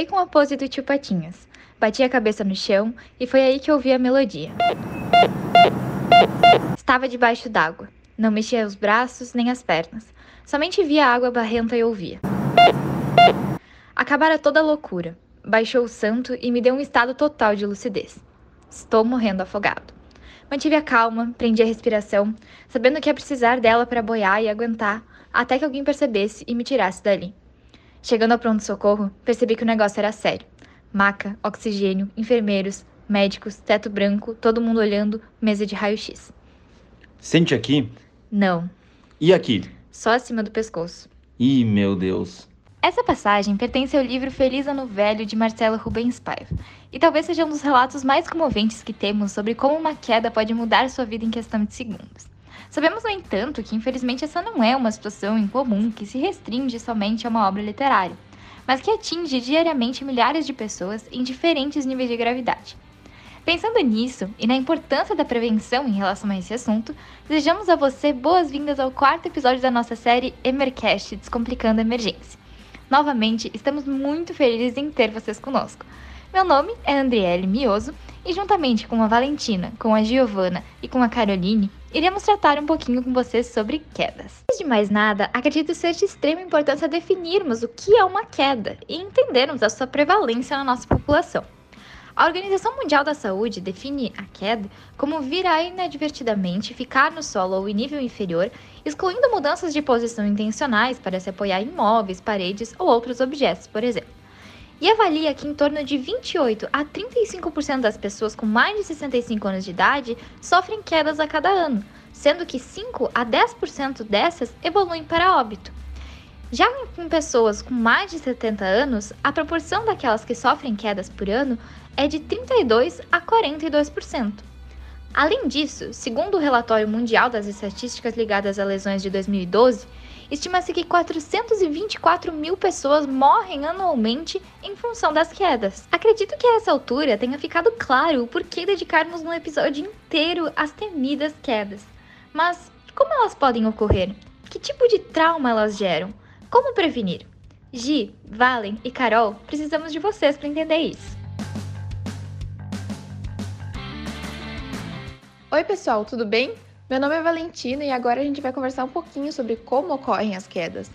Comecei com a pose do tio Patinhas. Bati a cabeça no chão e foi aí que ouvi a melodia. Estava debaixo d'água. Não mexia os braços nem as pernas. Somente via a água barrenta e ouvia. Acabara toda a loucura. Baixou o santo e me deu um estado total de lucidez. Estou morrendo afogado. Mantive a calma, prendi a respiração, sabendo que ia precisar dela para boiar e aguentar até que alguém percebesse e me tirasse dali. Chegando ao pronto-socorro, percebi que o negócio era sério. Maca, oxigênio, enfermeiros, médicos, teto branco, todo mundo olhando, mesa de raio-x. Sente aqui? Não, E aqui? só acima do pescoço. Ih, meu Deus. Essa passagem pertence ao livro Feliz Ano Velho de Marcelo Rubens Paiva, e talvez seja um dos relatos mais comoventes que temos sobre como uma queda pode mudar sua vida em questão de segundos. Sabemos, no entanto, que infelizmente essa não é uma situação incomum que se restringe somente a uma obra literária, mas que atinge diariamente milhares de pessoas em diferentes níveis de gravidade. Pensando nisso e na importância da prevenção em relação a esse assunto, desejamos a você boas-vindas ao quarto episódio da nossa série Emercast Descomplicando a Emergência. Novamente, estamos muito felizes em ter vocês conosco. Meu nome é Andriele Mioso e juntamente com a Valentina, com a Giovana e com a Caroline, iremos tratar um pouquinho com vocês sobre quedas. Antes de mais nada, acredito ser de extrema importância definirmos o que é uma queda e entendermos a sua prevalência na nossa população. A Organização Mundial da Saúde define a queda como virar inadvertidamente, ficar no solo ou em nível inferior, excluindo mudanças de posição intencionais para se apoiar em móveis, paredes ou outros objetos, por exemplo. E avalia que em torno de 28 a 35% das pessoas com mais de 65 anos de idade sofrem quedas a cada ano, sendo que 5 a 10% dessas evoluem para óbito. Já em pessoas com mais de 70 anos, a proporção daquelas que sofrem quedas por ano é de 32 a 42%. Além disso, segundo o relatório mundial das estatísticas ligadas a lesões de 2012, estima-se que 424 mil pessoas morrem anualmente em função das quedas. Acredito que a essa altura tenha ficado claro o porquê dedicarmos um episódio inteiro às temidas quedas. Mas como elas podem ocorrer? Que tipo de trauma elas geram? Como prevenir? Gi, Valen e Carol, precisamos de vocês para entender isso. Oi, pessoal, tudo bem? Meu nome é Valentina e agora a gente vai conversar um pouquinho sobre como ocorrem as quedas.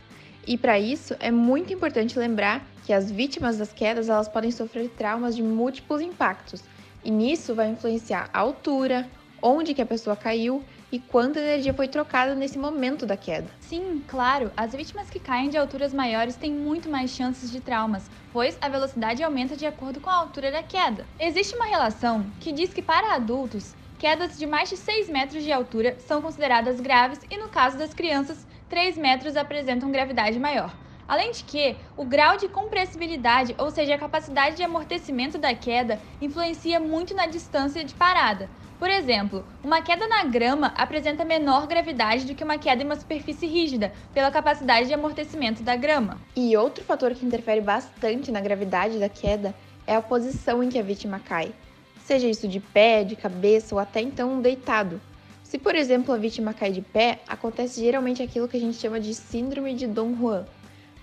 E para isso é muito importante lembrar que as vítimas das quedas elas podem sofrer traumas de múltiplos impactos. E nisso vai influenciar a altura, onde que a pessoa caiu e quanta energia foi trocada nesse momento da queda. Sim, claro, as vítimas que caem de alturas maiores têm muito mais chances de traumas, pois a velocidade aumenta de acordo com a altura da queda. Existe uma relação que diz que para adultos, quedas de mais de 6 metros de altura são consideradas graves e no caso das crianças, 3 metros apresentam gravidade maior. Além de que, o grau de compressibilidade, ou seja, a capacidade de amortecimento da queda, influencia muito na distância de parada. Por exemplo, uma queda na grama apresenta menor gravidade do que uma queda em uma superfície rígida, pela capacidade de amortecimento da grama. E outro fator que interfere bastante na gravidade da queda é a posição em que a vítima cai. Seja isso de pé, de cabeça ou até então deitado. Se, por exemplo, a vítima cai de pé, acontece geralmente aquilo que a gente chama de síndrome de Dom Juan.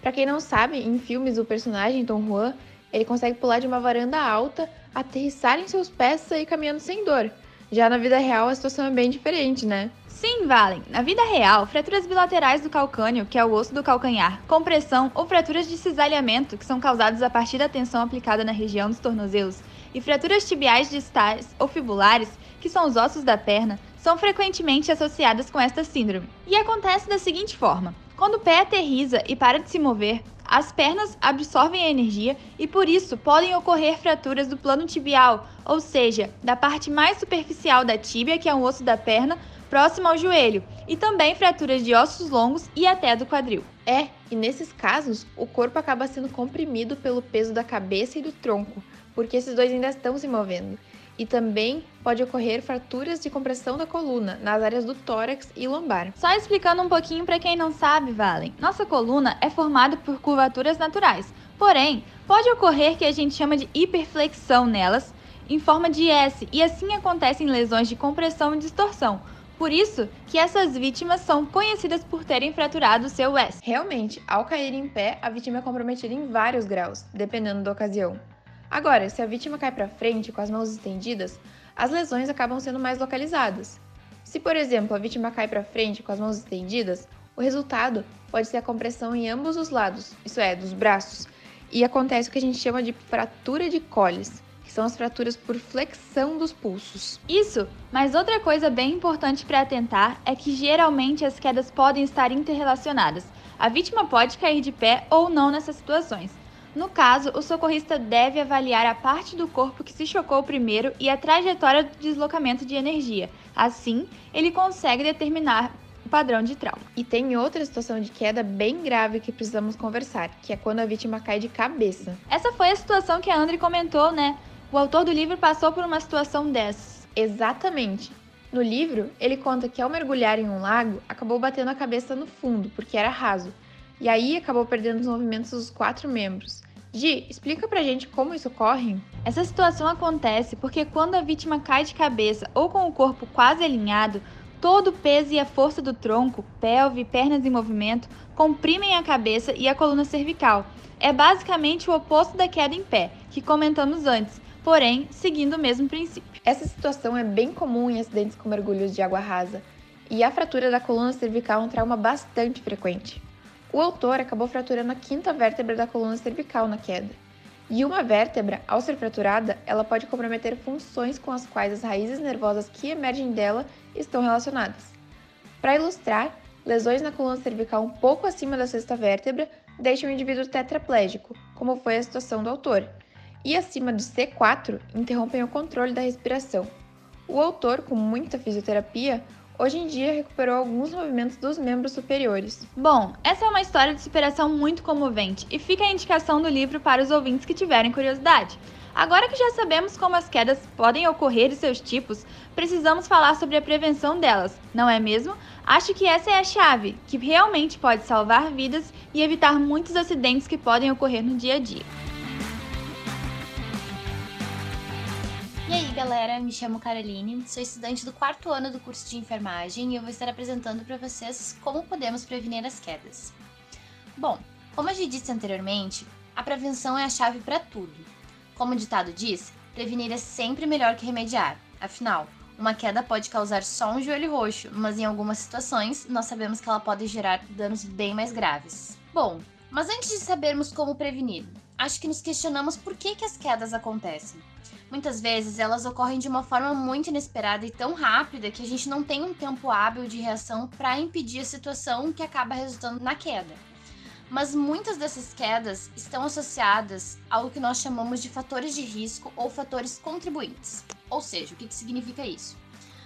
Para quem não sabe, em filmes o personagem Dom Juan, ele consegue pular de uma varanda alta, aterrissar em seus pés e sair caminhando sem dor. Já na vida real a situação é bem diferente, né? Sim, Valen. Na vida real, fraturas bilaterais do calcânio, que é o osso do calcanhar, compressão ou fraturas de cisalhamento, que são causadas a partir da tensão aplicada na região dos tornozelos, e fraturas tibiais distais ou fibulares, que são os ossos da perna, são frequentemente associadas com esta síndrome. E acontece da seguinte forma: quando o pé aterriza e para de se mover, as pernas absorvem a energia e por isso podem ocorrer fraturas do plano tibial, ou seja, da parte mais superficial da tíbia, que é o osso da perna, próximo ao joelho, e também fraturas de ossos longos e até do quadril. É, e nesses casos, o corpo acaba sendo comprimido pelo peso da cabeça e do tronco, porque esses dois ainda estão se movendo. E também pode ocorrer fraturas de compressão da coluna nas áreas do tórax e lombar. Só explicando um pouquinho para quem não sabe, Valen, nossa coluna é formada por curvaturas naturais, porém, pode ocorrer que a gente chama de hiperflexão nelas, em forma de S, e assim acontecem lesões de compressão e distorção. Por isso que essas vítimas são conhecidas por terem fraturado seu S. Realmente, ao cair em pé, a vítima é comprometida em vários graus, dependendo da ocasião. Agora, se a vítima cai para frente com as mãos estendidas, as lesões acabam sendo mais localizadas. Se, por exemplo, a vítima cai para frente com as mãos estendidas, o resultado pode ser a compressão em ambos os lados, isso é, dos braços, e acontece o que a gente chama de fratura de Colles, que são as fraturas por flexão dos pulsos. Isso, mas outra coisa bem importante para atentar é que geralmente as quedas podem estar interrelacionadas. A vítima pode cair de pé ou não nessas situações. No caso, o socorrista deve avaliar a parte do corpo que se chocou primeiro e a trajetória do deslocamento de energia. Assim, ele consegue determinar o padrão de trauma. E tem outra situação de queda bem grave que precisamos conversar, que é quando a vítima cai de cabeça. Essa foi a situação que a André comentou, né? O autor do livro passou por uma situação dessas. Exatamente. No livro, ele conta que ao mergulhar em um lago, acabou batendo a cabeça no fundo, porque era raso, e aí acabou perdendo os movimentos dos quatro membros. Gi, explica pra gente como isso ocorre? Essa situação acontece porque quando a vítima cai de cabeça ou com o corpo quase alinhado, todo o peso e a força do tronco, pelve, pernas em movimento comprimem a cabeça e a coluna cervical. É basicamente o oposto da queda em pé, que comentamos antes, porém seguindo o mesmo princípio. Essa situação é bem comum em acidentes com mergulhos de água rasa, e a fratura da coluna cervical é um trauma bastante frequente. O autor acabou fraturando a quinta vértebra da coluna cervical na queda. E uma vértebra, ao ser fraturada, ela pode comprometer funções com as quais as raízes nervosas que emergem dela estão relacionadas. Para ilustrar, lesões na coluna cervical um pouco acima da sexta vértebra deixam o indivíduo tetraplégico, como foi a situação do autor, e acima do C4 interrompem o controle da respiração. O autor, com muita fisioterapia, hoje em dia recuperou alguns movimentos dos membros superiores. Bom, essa é uma história de superação muito comovente e fica a indicação do livro para os ouvintes que tiverem curiosidade. Agora que já sabemos como as quedas podem ocorrer e seus tipos, precisamos falar sobre a prevenção delas, não é mesmo? Acho que essa é a chave, que realmente pode salvar vidas e evitar muitos acidentes que podem ocorrer no dia a dia. Galera, me chamo Caroline, sou estudante do quarto ano do curso de enfermagem e eu vou estar apresentando para vocês como podemos prevenir as quedas. Bom, como eu já disse anteriormente, a prevenção é a chave para tudo. Como o ditado diz, prevenir é sempre melhor que remediar. Afinal, uma queda pode causar só um joelho roxo, mas em algumas situações nós sabemos que ela pode gerar danos bem mais graves. Bom, mas antes de sabermos como prevenir, acho que nos questionamos por que, que as quedas acontecem. Muitas vezes elas ocorrem de uma forma muito inesperada e tão rápida que a gente não tem um tempo hábil de reação para impedir a situação que acaba resultando na queda. Mas muitas dessas quedas estão associadas ao que nós chamamos de fatores de risco ou fatores contribuintes. Ou seja, o que, que significa isso?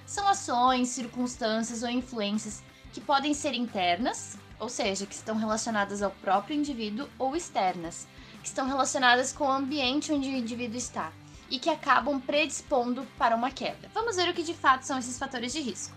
São ações, circunstâncias ou influências que podem ser internas, ou seja, que estão relacionadas ao próprio indivíduo, ou externas, que estão relacionadas com o ambiente onde o indivíduo está e que acabam predispondo para uma queda. Vamos ver o que de fato são esses fatores de risco.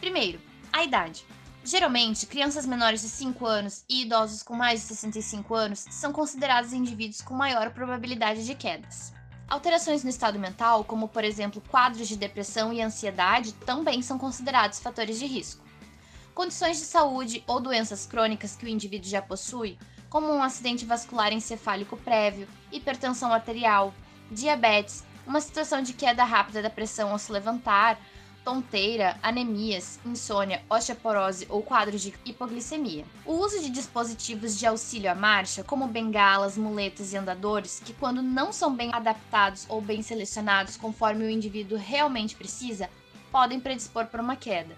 Primeiro, a idade. Geralmente, crianças menores de 5 anos e idosos com mais de 65 anos são considerados indivíduos com maior probabilidade de quedas. Alterações no estado mental, como por exemplo quadros de depressão e ansiedade, também são considerados fatores de risco. Condições de saúde ou doenças crônicas que o indivíduo já possui, como um acidente vascular encefálico prévio, hipertensão arterial, diabetes, uma situação de queda rápida da pressão ao se levantar, tonteira, anemias, insônia, osteoporose ou quadro de hipoglicemia. O uso de dispositivos de auxílio à marcha, como bengalas, muletas e andadores, que quando não são bem adaptados ou bem selecionados conforme o indivíduo realmente precisa, podem predispor para uma queda.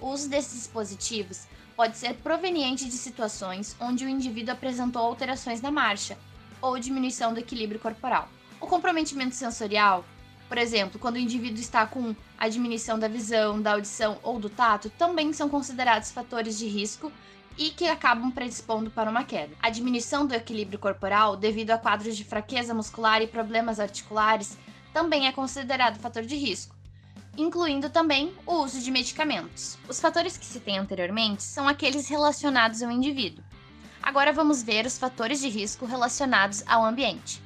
O uso desses dispositivos pode ser proveniente de situações onde o indivíduo apresentou alterações na marcha ou diminuição do equilíbrio corporal. O comprometimento sensorial, por exemplo, quando o indivíduo está com a diminuição da visão, da audição ou do tato, também são considerados fatores de risco e que acabam predispondo para uma queda. A diminuição do equilíbrio corporal, devido a quadros de fraqueza muscular e problemas articulares, também é considerado fator de risco, incluindo também o uso de medicamentos. Os fatores que citei anteriormente são aqueles relacionados ao indivíduo. Agora vamos ver os fatores de risco relacionados ao ambiente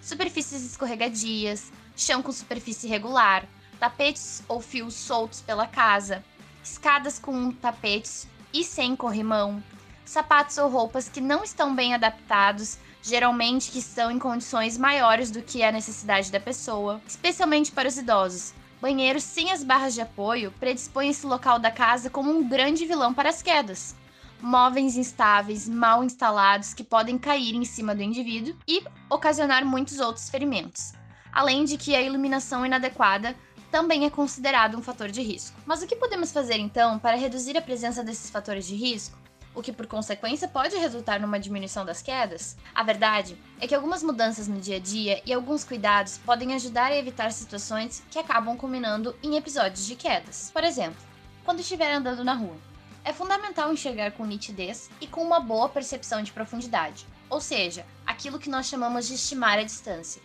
superfícies escorregadias, chão com superfície irregular, tapetes ou fios soltos pela casa, escadas com tapetes e sem corrimão, sapatos ou roupas que não estão bem adaptados, geralmente que estão em condições maiores do que a necessidade da pessoa, especialmente para os idosos. Banheiros sem as barras de apoio predispõem esse local da casa como um grande vilão para as quedas. Móveis instáveis, mal instalados, que podem cair em cima do indivíduo e ocasionar muitos outros ferimentos. Além de que a iluminação inadequada também é considerado um fator de risco. Mas o que podemos fazer então para reduzir a presença desses fatores de risco? O que por consequência pode resultar numa diminuição das quedas? A verdade é que algumas mudanças no dia a dia e alguns cuidados podem ajudar a evitar situações que acabam culminando em episódios de quedas. Por exemplo, quando estiver andando na rua, é fundamental enxergar com nitidez e com uma boa percepção de profundidade, ou seja, aquilo que nós chamamos de estimar a distância.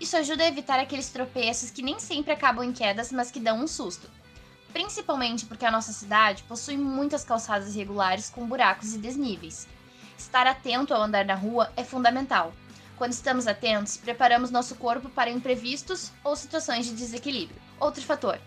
Isso ajuda a evitar aqueles tropeços que nem sempre acabam em quedas, mas que dão um susto. Principalmente porque a nossa cidade possui muitas calçadas irregulares com buracos e desníveis. Estar atento ao andar na rua é fundamental. Quando estamos atentos, preparamos nosso corpo para imprevistos ou situações de desequilíbrio. Outro fator: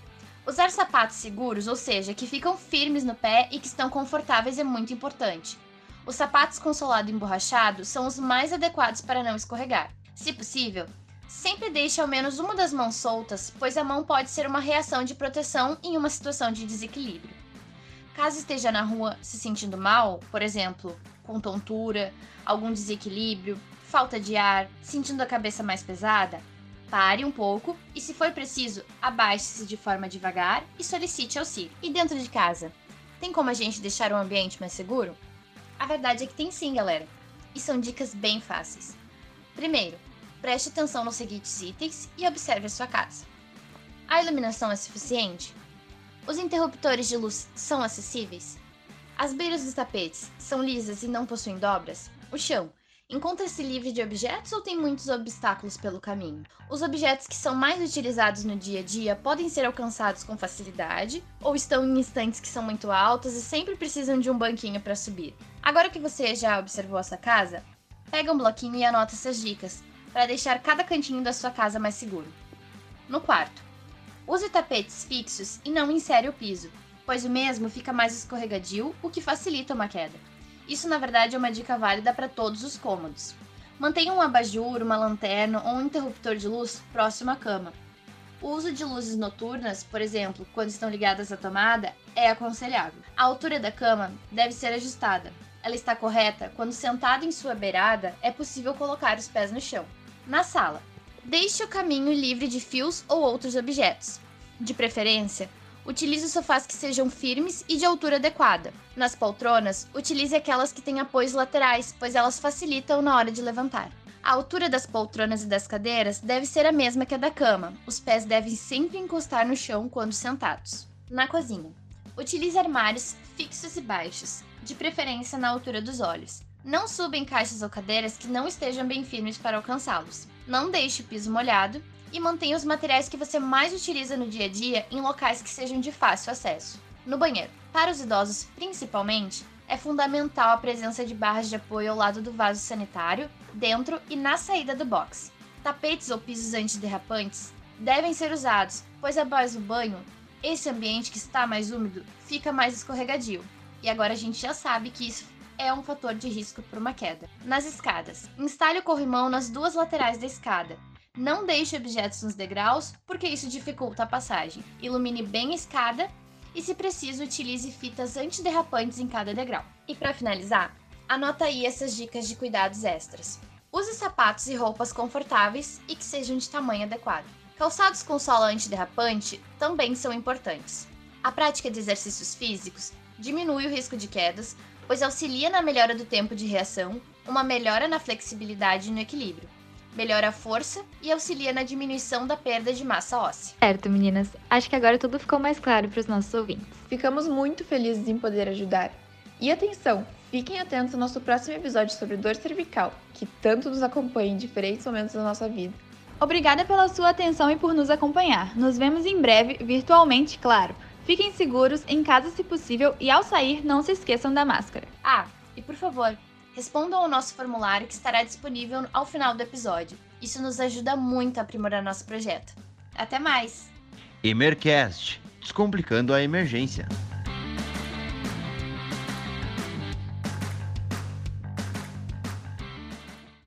usar sapatos seguros, ou seja, que ficam firmes no pé e que estão confortáveis, é muito importante. Os sapatos com solado emborrachado são os mais adequados para não escorregar. Se possível, Sempre deixe ao menos uma das mãos soltas, pois a mão pode ser uma reação de proteção em uma situação de desequilíbrio. Caso esteja na rua se sentindo mal, por exemplo, com tontura, algum desequilíbrio, falta de ar, sentindo a cabeça mais pesada, pare um pouco e, se for preciso, abaixe-se de forma devagar e solicite auxílio. E dentro de casa, tem como a gente deixar o ambiente mais seguro? A verdade é que tem sim, galera. E são dicas bem fáceis. Primeiro, Preste atenção nos seguintes itens e observe a sua casa. A iluminação é suficiente? Os interruptores de luz são acessíveis? As beiras dos tapetes são lisas e não possuem dobras? O chão encontra-se livre de objetos ou tem muitos obstáculos pelo caminho? Os objetos que são mais utilizados no dia a dia podem ser alcançados com facilidade ou estão em instantes que são muito altos e sempre precisam de um banquinho para subir? Agora que você já observou essa casa, pega um bloquinho e anota essas dicas para deixar cada cantinho da sua casa mais seguro. No quarto, use tapetes fixos e não insere o piso, pois o mesmo fica mais escorregadio, o que facilita uma queda. Isso, na verdade, é uma dica válida para todos os cômodos. Mantenha um abajur, uma lanterna ou um interruptor de luz próximo à cama. O uso de luzes noturnas, por exemplo, quando estão ligadas à tomada, é aconselhável. A altura da cama deve ser ajustada. Ela está correta quando sentado em sua beirada é possível colocar os pés no chão. Na sala, deixe o caminho livre de fios ou outros objetos. De preferência, utilize sofás que sejam firmes e de altura adequada. Nas poltronas, utilize aquelas que têm apoios laterais, pois elas facilitam na hora de levantar. A altura das poltronas e das cadeiras deve ser a mesma que a da cama. Os pés devem sempre encostar no chão quando sentados. Na cozinha, utilize armários fixos e baixos, de preferência na altura dos olhos. Não suba em caixas ou cadeiras que não estejam bem firmes para alcançá-los. Não deixe o piso molhado e mantenha os materiais que você mais utiliza no dia a dia em locais que sejam de fácil acesso. No banheiro. Para os idosos, principalmente, é fundamental a presença de barras de apoio ao lado do vaso sanitário, dentro e na saída do box. Tapetes ou pisos antiderrapantes devem ser usados, pois após o banho, esse ambiente que está mais úmido fica mais escorregadio. E agora a gente já sabe que isso é um fator de risco para uma queda. Nas escadas, instale o corrimão nas duas laterais da escada. Não deixe objetos nos degraus, porque isso dificulta a passagem. Ilumine bem a escada e, se preciso, utilize fitas antiderrapantes em cada degrau. E para finalizar, anota aí essas dicas de cuidados extras. Use sapatos e roupas confortáveis e que sejam de tamanho adequado. Calçados com sola antiderrapante também são importantes. A prática de exercícios físicos diminui o risco de quedas, pois auxilia na melhora do tempo de reação, uma melhora na flexibilidade e no equilíbrio, melhora a força e auxilia na diminuição da perda de massa óssea. Certo, meninas. Acho que agora tudo ficou mais claro para os nossos ouvintes. Ficamos muito felizes em poder ajudar. E atenção, fiquem atentos ao nosso próximo episódio sobre dor cervical, que tanto nos acompanha em diferentes momentos da nossa vida. Obrigada pela sua atenção e por nos acompanhar. Nos vemos em breve, virtualmente, claro. Fiquem seguros em casa se possível e ao sair não se esqueçam da máscara. Ah, e por favor, respondam ao nosso formulário que estará disponível ao final do episódio. Isso nos ajuda muito a aprimorar nosso projeto. Até mais! Emercast Descomplicando a Emergência.